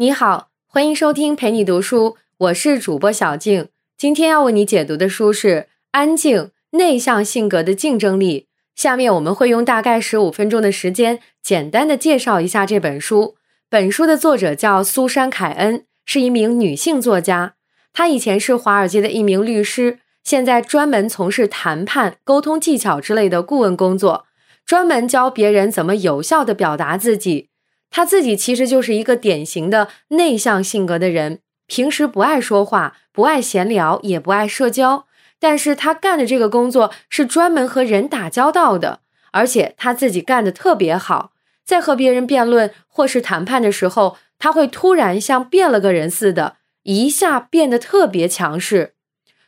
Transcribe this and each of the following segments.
你好，欢迎收听陪你读书，我是主播小静。今天要为你解读的书是《安静内向性格的竞争力》。下面我们会用大概十五分钟的时间，简单的介绍一下这本书。本书的作者叫苏珊·凯恩，是一名女性作家。她以前是华尔街的一名律师，现在专门从事谈判、沟通技巧之类的顾问工作，专门教别人怎么有效的表达自己。他自己其实就是一个典型的内向性格的人，平时不爱说话，不爱闲聊，也不爱社交。但是他干的这个工作是专门和人打交道的，而且他自己干的特别好。在和别人辩论或是谈判的时候，他会突然像变了个人似的，一下变得特别强势。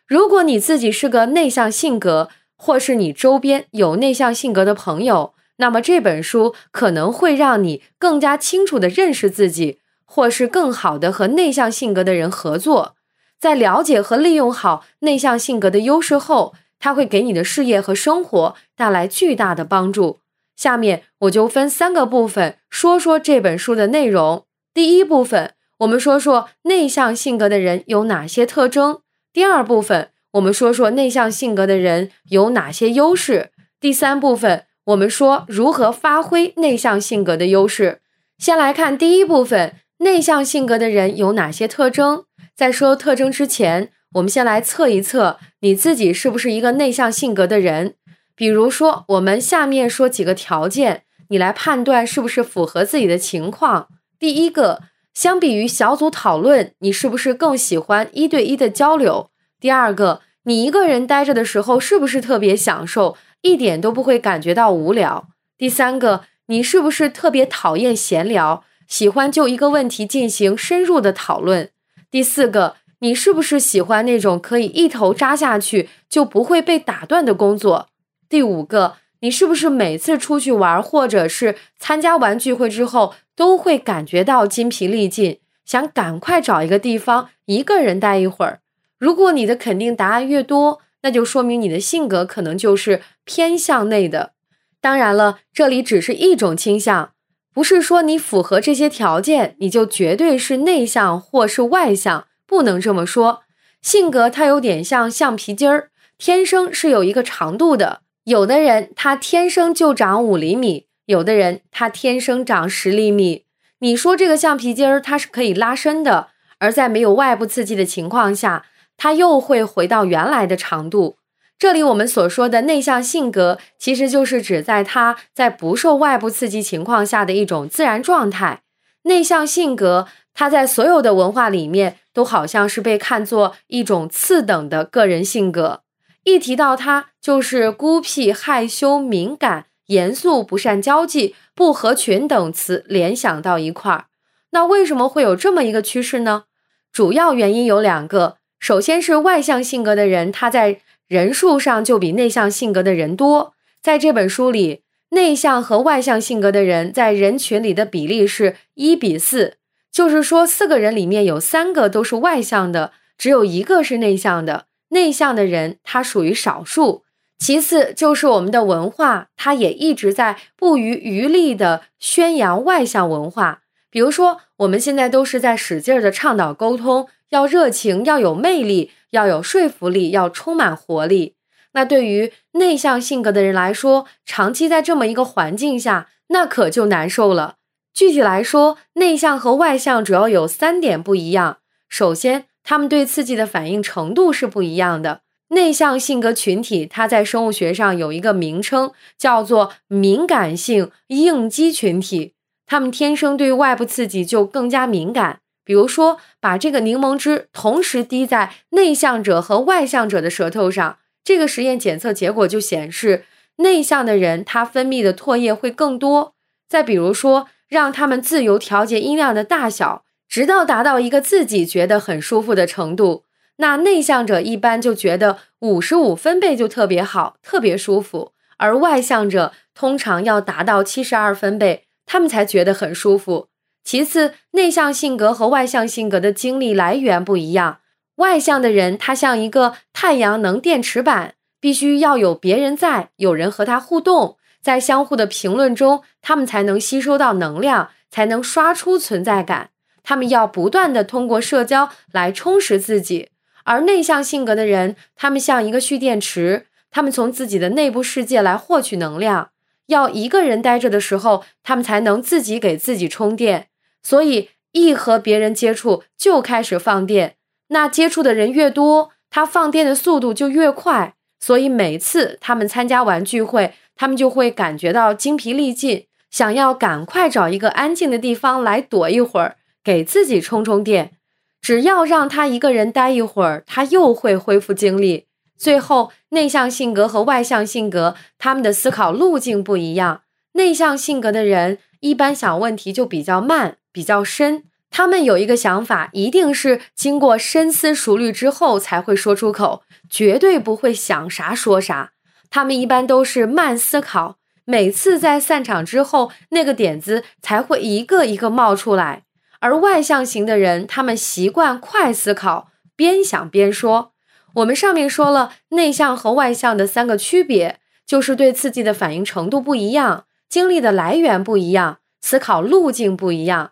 如果你自己是个内向性格，或是你周边有内向性格的朋友，那么这本书可能会让你更加清楚的认识自己，或是更好的和内向性格的人合作。在了解和利用好内向性格的优势后，它会给你的事业和生活带来巨大的帮助。下面我就分三个部分说说这本书的内容。第一部分，我们说说内向性格的人有哪些特征；第二部分，我们说说内向性格的人有哪些优势；第三部分。我们说如何发挥内向性格的优势。先来看第一部分，内向性格的人有哪些特征？在说特征之前，我们先来测一测你自己是不是一个内向性格的人。比如说，我们下面说几个条件，你来判断是不是符合自己的情况。第一个，相比于小组讨论，你是不是更喜欢一对一的交流？第二个，你一个人待着的时候，是不是特别享受？一点都不会感觉到无聊。第三个，你是不是特别讨厌闲聊，喜欢就一个问题进行深入的讨论？第四个，你是不是喜欢那种可以一头扎下去就不会被打断的工作？第五个，你是不是每次出去玩或者是参加完聚会之后都会感觉到筋疲力尽，想赶快找一个地方一个人待一会儿？如果你的肯定答案越多，那就说明你的性格可能就是偏向内的。当然了，这里只是一种倾向，不是说你符合这些条件你就绝对是内向或是外向，不能这么说。性格它有点像橡皮筋儿，天生是有一个长度的。有的人他天生就长五厘米，有的人他天生长十厘米。你说这个橡皮筋儿它是可以拉伸的，而在没有外部刺激的情况下。它又会回到原来的长度。这里我们所说的内向性格，其实就是指在他在不受外部刺激情况下的一种自然状态。内向性格，它在所有的文化里面都好像是被看作一种次等的个人性格。一提到它，就是孤僻、害羞、敏感、严肃、不善交际、不合群等词联想到一块儿。那为什么会有这么一个趋势呢？主要原因有两个。首先是外向性格的人，他在人数上就比内向性格的人多。在这本书里，内向和外向性格的人在人群里的比例是一比四，就是说四个人里面有三个都是外向的，只有一个是内向的。内向的人他属于少数。其次就是我们的文化，它也一直在不遗余力的宣扬外向文化。比如说，我们现在都是在使劲儿的倡导沟通。要热情，要有魅力，要有说服力，要充满活力。那对于内向性格的人来说，长期在这么一个环境下，那可就难受了。具体来说，内向和外向主要有三点不一样。首先，他们对刺激的反应程度是不一样的。内向性格群体，它在生物学上有一个名称，叫做敏感性应激群体。他们天生对外部刺激就更加敏感。比如说，把这个柠檬汁同时滴在内向者和外向者的舌头上，这个实验检测结果就显示，内向的人他分泌的唾液会更多。再比如说，让他们自由调节音量的大小，直到达到一个自己觉得很舒服的程度，那内向者一般就觉得五十五分贝就特别好，特别舒服，而外向者通常要达到七十二分贝，他们才觉得很舒服。其次，内向性格和外向性格的精力来源不一样。外向的人，他像一个太阳能电池板，必须要有别人在，有人和他互动，在相互的评论中，他们才能吸收到能量，才能刷出存在感。他们要不断的通过社交来充实自己。而内向性格的人，他们像一个蓄电池，他们从自己的内部世界来获取能量。要一个人待着的时候，他们才能自己给自己充电。所以，一和别人接触就开始放电。那接触的人越多，他放电的速度就越快。所以，每次他们参加完聚会，他们就会感觉到精疲力尽，想要赶快找一个安静的地方来躲一会儿，给自己充充电。只要让他一个人待一会儿，他又会恢复精力。最后，内向性格和外向性格，他们的思考路径不一样。内向性格的人一般想问题就比较慢、比较深，他们有一个想法，一定是经过深思熟虑之后才会说出口，绝对不会想啥说啥。他们一般都是慢思考，每次在散场之后，那个点子才会一个一个冒出来。而外向型的人，他们习惯快思考，边想边说。我们上面说了，内向和外向的三个区别，就是对刺激的反应程度不一样，精力的来源不一样，思考路径不一样。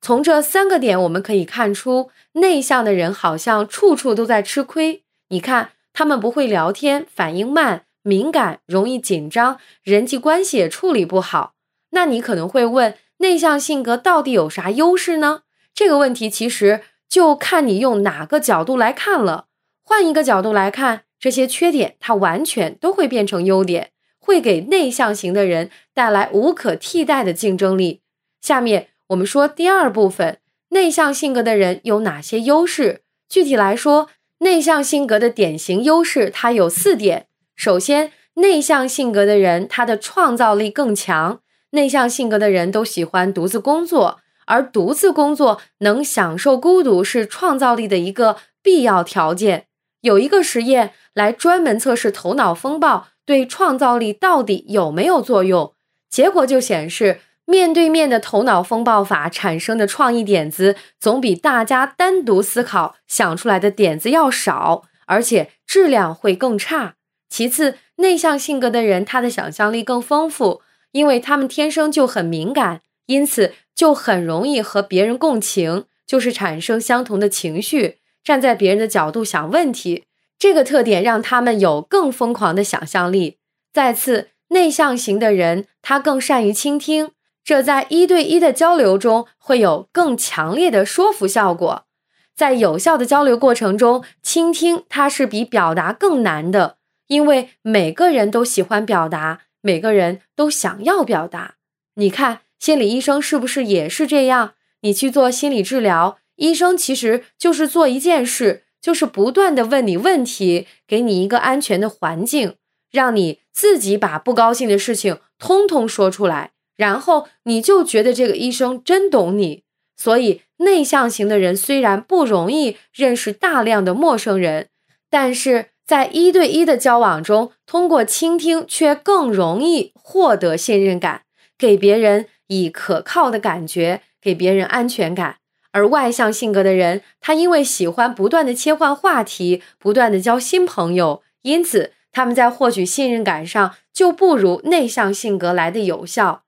从这三个点，我们可以看出，内向的人好像处处都在吃亏。你看，他们不会聊天，反应慢，敏感，容易紧张，人际关系也处理不好。那你可能会问？内向性格到底有啥优势呢？这个问题其实就看你用哪个角度来看了。换一个角度来看，这些缺点它完全都会变成优点，会给内向型的人带来无可替代的竞争力。下面我们说第二部分，内向性格的人有哪些优势？具体来说，内向性格的典型优势它有四点。首先，内向性格的人他的创造力更强。内向性格的人都喜欢独自工作，而独自工作能享受孤独是创造力的一个必要条件。有一个实验来专门测试头脑风暴对创造力到底有没有作用，结果就显示，面对面的头脑风暴法产生的创意点子总比大家单独思考想出来的点子要少，而且质量会更差。其次，内向性格的人他的想象力更丰富。因为他们天生就很敏感，因此就很容易和别人共情，就是产生相同的情绪，站在别人的角度想问题。这个特点让他们有更疯狂的想象力。再次，内向型的人他更善于倾听，这在一对一的交流中会有更强烈的说服效果。在有效的交流过程中，倾听它是比表达更难的，因为每个人都喜欢表达。每个人都想要表达，你看，心理医生是不是也是这样？你去做心理治疗，医生其实就是做一件事，就是不断的问你问题，给你一个安全的环境，让你自己把不高兴的事情通通说出来，然后你就觉得这个医生真懂你。所以，内向型的人虽然不容易认识大量的陌生人，但是。在一对一的交往中，通过倾听却更容易获得信任感，给别人以可靠的感觉，给别人安全感。而外向性格的人，他因为喜欢不断的切换话题，不断的交新朋友，因此他们在获取信任感上就不如内向性格来的有效。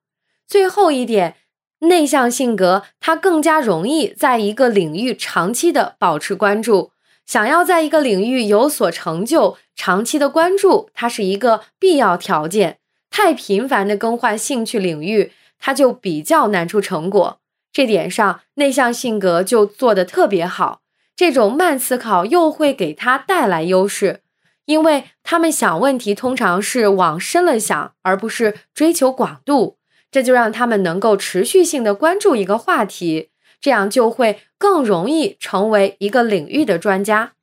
最后一点，内向性格他更加容易在一个领域长期的保持关注。想要在一个领域有所成就，长期的关注它是一个必要条件。太频繁的更换兴趣领域，它就比较难出成果。这点上，内向性格就做得特别好。这种慢思考又会给他带来优势，因为他们想问题通常是往深了想，而不是追求广度。这就让他们能够持续性的关注一个话题。这样就会更容易成为一个领域的专家。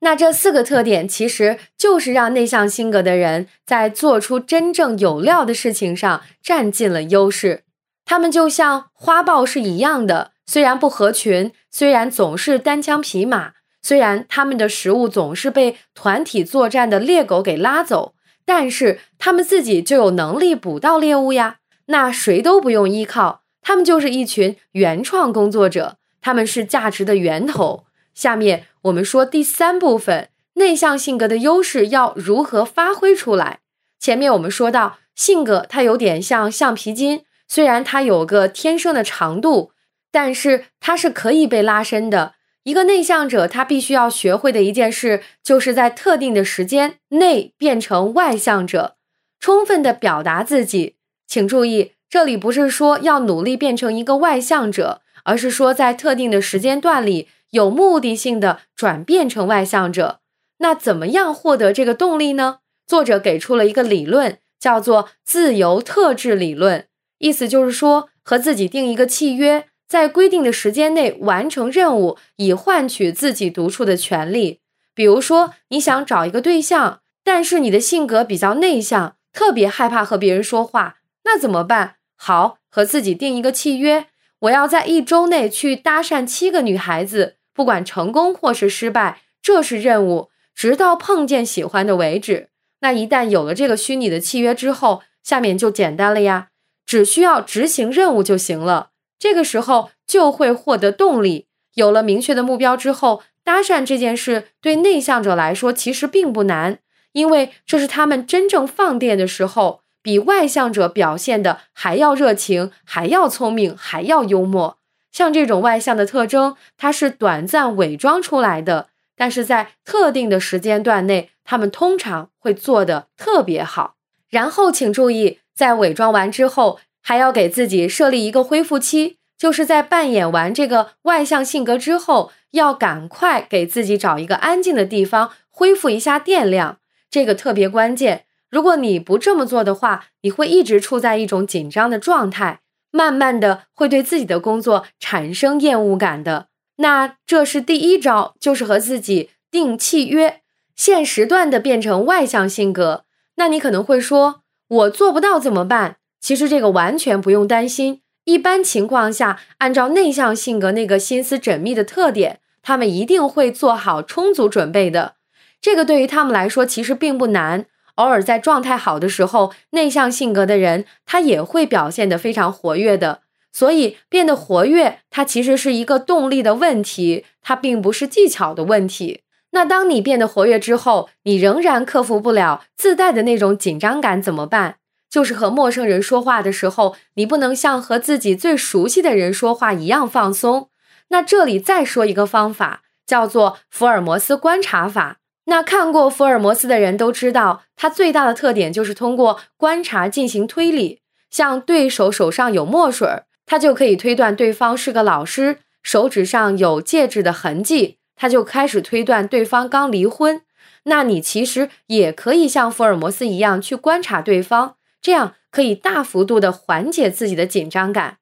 那这四个特点其实就是让内向性格的人在做出真正有料的事情上占尽了优势。他们就像花豹是一样的，虽然不合群，虽然总是单枪匹马，虽然他们的食物总是被团体作战的猎狗给拉走，但是他们自己就有能力捕到猎物呀。那谁都不用依靠。他们就是一群原创工作者，他们是价值的源头。下面我们说第三部分，内向性格的优势要如何发挥出来？前面我们说到，性格它有点像橡皮筋，虽然它有个天生的长度，但是它是可以被拉伸的。一个内向者，他必须要学会的一件事，就是在特定的时间内变成外向者，充分的表达自己。请注意，这里不是说要努力变成一个外向者，而是说在特定的时间段里，有目的性的转变成外向者。那怎么样获得这个动力呢？作者给出了一个理论，叫做自由特质理论，意思就是说，和自己定一个契约。在规定的时间内完成任务，以换取自己独处的权利。比如说，你想找一个对象，但是你的性格比较内向，特别害怕和别人说话，那怎么办？好，和自己定一个契约，我要在一周内去搭讪七个女孩子，不管成功或是失败，这是任务，直到碰见喜欢的为止。那一旦有了这个虚拟的契约之后，下面就简单了呀，只需要执行任务就行了。这个时候就会获得动力。有了明确的目标之后，搭讪这件事对内向者来说其实并不难，因为这是他们真正放电的时候，比外向者表现的还要热情，还要聪明，还要幽默。像这种外向的特征，它是短暂伪装出来的，但是在特定的时间段内，他们通常会做得特别好。然后请注意，在伪装完之后。还要给自己设立一个恢复期，就是在扮演完这个外向性格之后，要赶快给自己找一个安静的地方恢复一下电量，这个特别关键。如果你不这么做的话，你会一直处在一种紧张的状态，慢慢的会对自己的工作产生厌恶感的。那这是第一招，就是和自己定契约，现时段的变成外向性格。那你可能会说，我做不到怎么办？其实这个完全不用担心。一般情况下，按照内向性格那个心思缜密的特点，他们一定会做好充足准备的。这个对于他们来说其实并不难。偶尔在状态好的时候，内向性格的人他也会表现得非常活跃的。所以变得活跃，它其实是一个动力的问题，它并不是技巧的问题。那当你变得活跃之后，你仍然克服不了自带的那种紧张感，怎么办？就是和陌生人说话的时候，你不能像和自己最熟悉的人说话一样放松。那这里再说一个方法，叫做福尔摩斯观察法。那看过福尔摩斯的人都知道，他最大的特点就是通过观察进行推理。像对手手上有墨水，他就可以推断对方是个老师；手指上有戒指的痕迹，他就开始推断对方刚离婚。那你其实也可以像福尔摩斯一样去观察对方。这样可以大幅度的缓解自己的紧张感。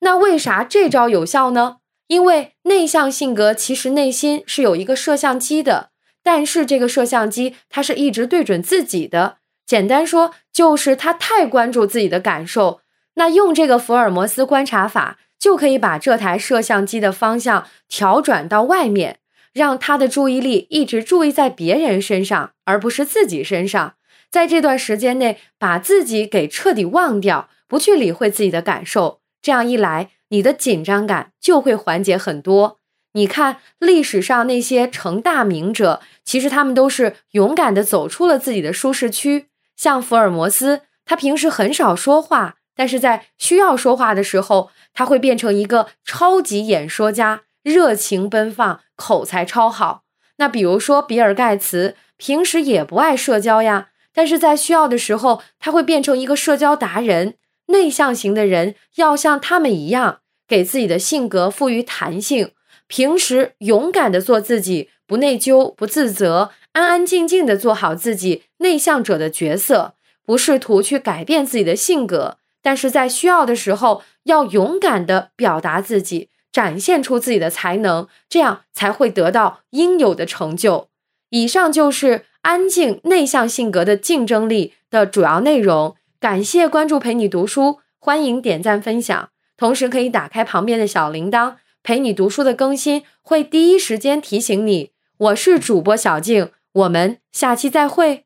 那为啥这招有效呢？因为内向性格其实内心是有一个摄像机的，但是这个摄像机它是一直对准自己的。简单说就是他太关注自己的感受。那用这个福尔摩斯观察法，就可以把这台摄像机的方向调转到外面，让他的注意力一直注意在别人身上，而不是自己身上。在这段时间内，把自己给彻底忘掉，不去理会自己的感受，这样一来，你的紧张感就会缓解很多。你看，历史上那些成大名者，其实他们都是勇敢的走出了自己的舒适区。像福尔摩斯，他平时很少说话，但是在需要说话的时候，他会变成一个超级演说家，热情奔放，口才超好。那比如说比尔盖茨，平时也不爱社交呀。但是在需要的时候，他会变成一个社交达人。内向型的人要像他们一样，给自己的性格赋予弹性，平时勇敢的做自己，不内疚、不自责，安安静静的做好自己内向者的角色，不试图去改变自己的性格。但是在需要的时候，要勇敢的表达自己，展现出自己的才能，这样才会得到应有的成就。以上就是安静内向性格的竞争力的主要内容。感谢关注陪你读书，欢迎点赞分享，同时可以打开旁边的小铃铛，陪你读书的更新会第一时间提醒你。我是主播小静，我们下期再会。